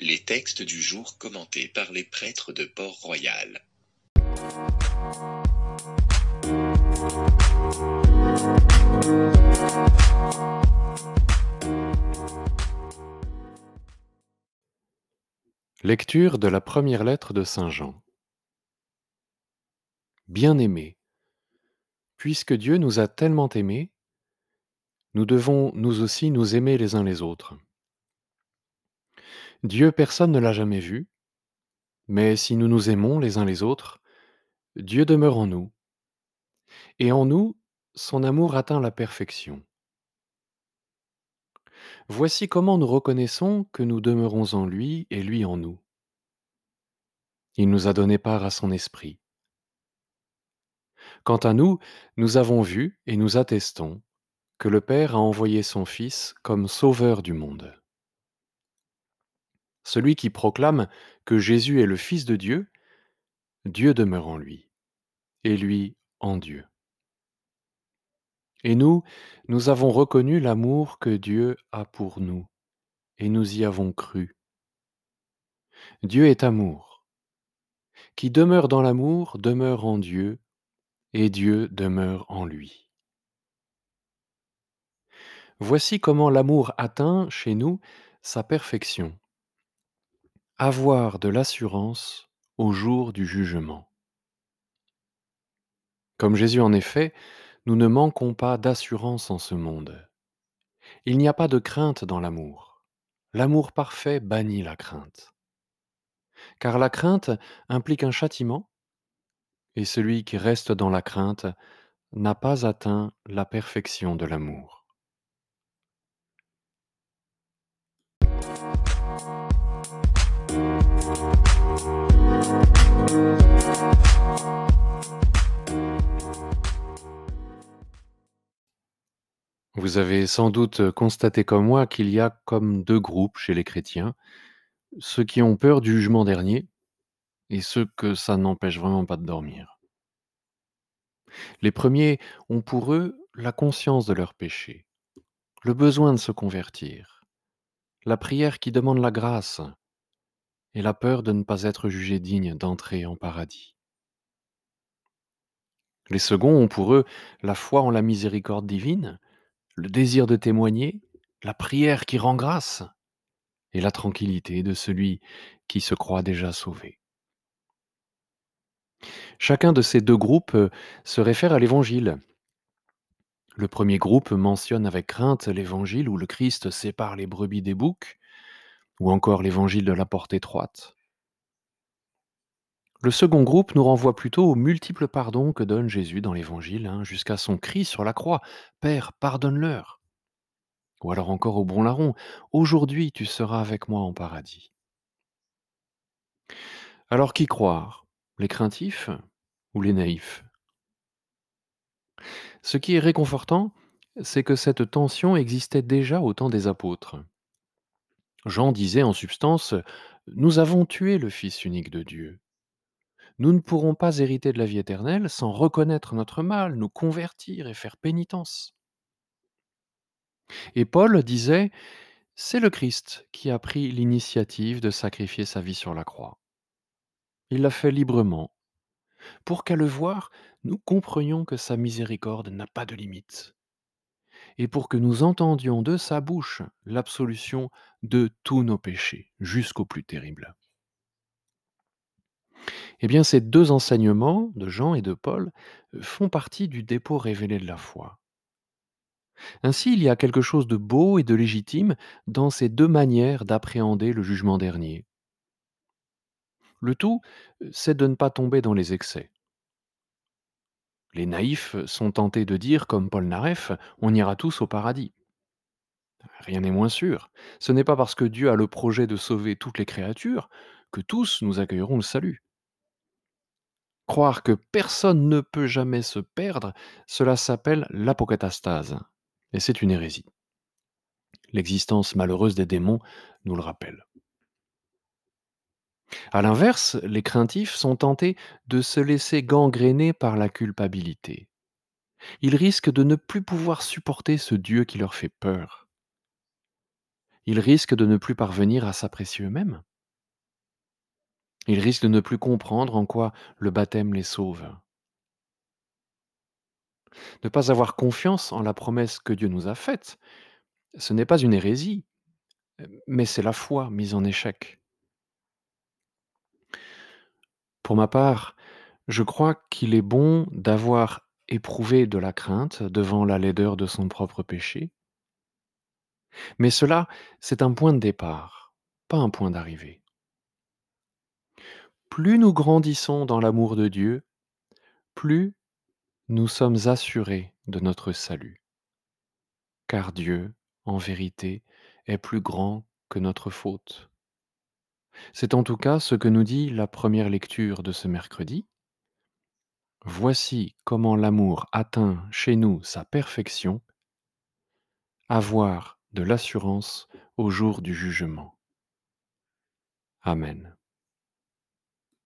Les textes du jour commentés par les prêtres de Port-Royal. Lecture de la première lettre de Saint Jean. Bien-aimés, puisque Dieu nous a tellement aimés, nous devons nous aussi nous aimer les uns les autres. Dieu personne ne l'a jamais vu, mais si nous nous aimons les uns les autres, Dieu demeure en nous, et en nous son amour atteint la perfection. Voici comment nous reconnaissons que nous demeurons en lui et lui en nous. Il nous a donné part à son esprit. Quant à nous, nous avons vu et nous attestons que le Père a envoyé son Fils comme Sauveur du monde. Celui qui proclame que Jésus est le Fils de Dieu, Dieu demeure en lui, et lui en Dieu. Et nous, nous avons reconnu l'amour que Dieu a pour nous, et nous y avons cru. Dieu est amour. Qui demeure dans l'amour demeure en Dieu, et Dieu demeure en lui. Voici comment l'amour atteint chez nous sa perfection. Avoir de l'assurance au jour du jugement. Comme Jésus en effet, nous ne manquons pas d'assurance en ce monde. Il n'y a pas de crainte dans l'amour. L'amour parfait bannit la crainte. Car la crainte implique un châtiment, et celui qui reste dans la crainte n'a pas atteint la perfection de l'amour. Vous avez sans doute constaté comme moi qu'il y a comme deux groupes chez les chrétiens, ceux qui ont peur du jugement dernier et ceux que ça n'empêche vraiment pas de dormir. Les premiers ont pour eux la conscience de leur péché, le besoin de se convertir, la prière qui demande la grâce et la peur de ne pas être jugé digne d'entrer en paradis. Les seconds ont pour eux la foi en la miséricorde divine, le désir de témoigner, la prière qui rend grâce et la tranquillité de celui qui se croit déjà sauvé. Chacun de ces deux groupes se réfère à l'Évangile. Le premier groupe mentionne avec crainte l'Évangile où le Christ sépare les brebis des boucs, ou encore l'Évangile de la porte étroite. Le second groupe nous renvoie plutôt aux multiples pardons que donne Jésus dans l'Évangile, hein, jusqu'à son cri sur la croix Père, pardonne-leur. Ou alors encore au bon larron Aujourd'hui tu seras avec moi en paradis. Alors qui croire? Les craintifs ou les naïfs? Ce qui est réconfortant, c'est que cette tension existait déjà au temps des apôtres. Jean disait en substance Nous avons tué le Fils unique de Dieu. Nous ne pourrons pas hériter de la vie éternelle sans reconnaître notre mal, nous convertir et faire pénitence. Et Paul disait, c'est le Christ qui a pris l'initiative de sacrifier sa vie sur la croix. Il l'a fait librement, pour qu'à le voir, nous comprenions que sa miséricorde n'a pas de limite, et pour que nous entendions de sa bouche l'absolution de tous nos péchés, jusqu'au plus terrible. Eh bien, ces deux enseignements de Jean et de Paul font partie du dépôt révélé de la foi. Ainsi, il y a quelque chose de beau et de légitime dans ces deux manières d'appréhender le jugement dernier. Le tout, c'est de ne pas tomber dans les excès. Les naïfs sont tentés de dire, comme Paul Naref, on ira tous au paradis. Rien n'est moins sûr. Ce n'est pas parce que Dieu a le projet de sauver toutes les créatures que tous nous accueillerons le salut. Croire que personne ne peut jamais se perdre, cela s'appelle l'apocatastase, et c'est une hérésie. L'existence malheureuse des démons nous le rappelle. A l'inverse, les craintifs sont tentés de se laisser gangréner par la culpabilité. Ils risquent de ne plus pouvoir supporter ce Dieu qui leur fait peur. Ils risquent de ne plus parvenir à s'apprécier eux-mêmes Ils risquent de ne plus comprendre en quoi le baptême les sauve. Ne pas avoir confiance en la promesse que Dieu nous a faite, ce n'est pas une hérésie, mais c'est la foi mise en échec. Pour ma part, je crois qu'il est bon d'avoir éprouvé de la crainte devant la laideur de son propre péché. Mais cela, c'est un point de départ, pas un point d'arrivée. Plus nous grandissons dans l'amour de Dieu, plus nous sommes assurés de notre salut. Car Dieu, en vérité, est plus grand que notre faute. C'est en tout cas ce que nous dit la première lecture de ce mercredi. Voici comment l'amour atteint chez nous sa perfection, avoir de l'assurance au jour du jugement. Amen.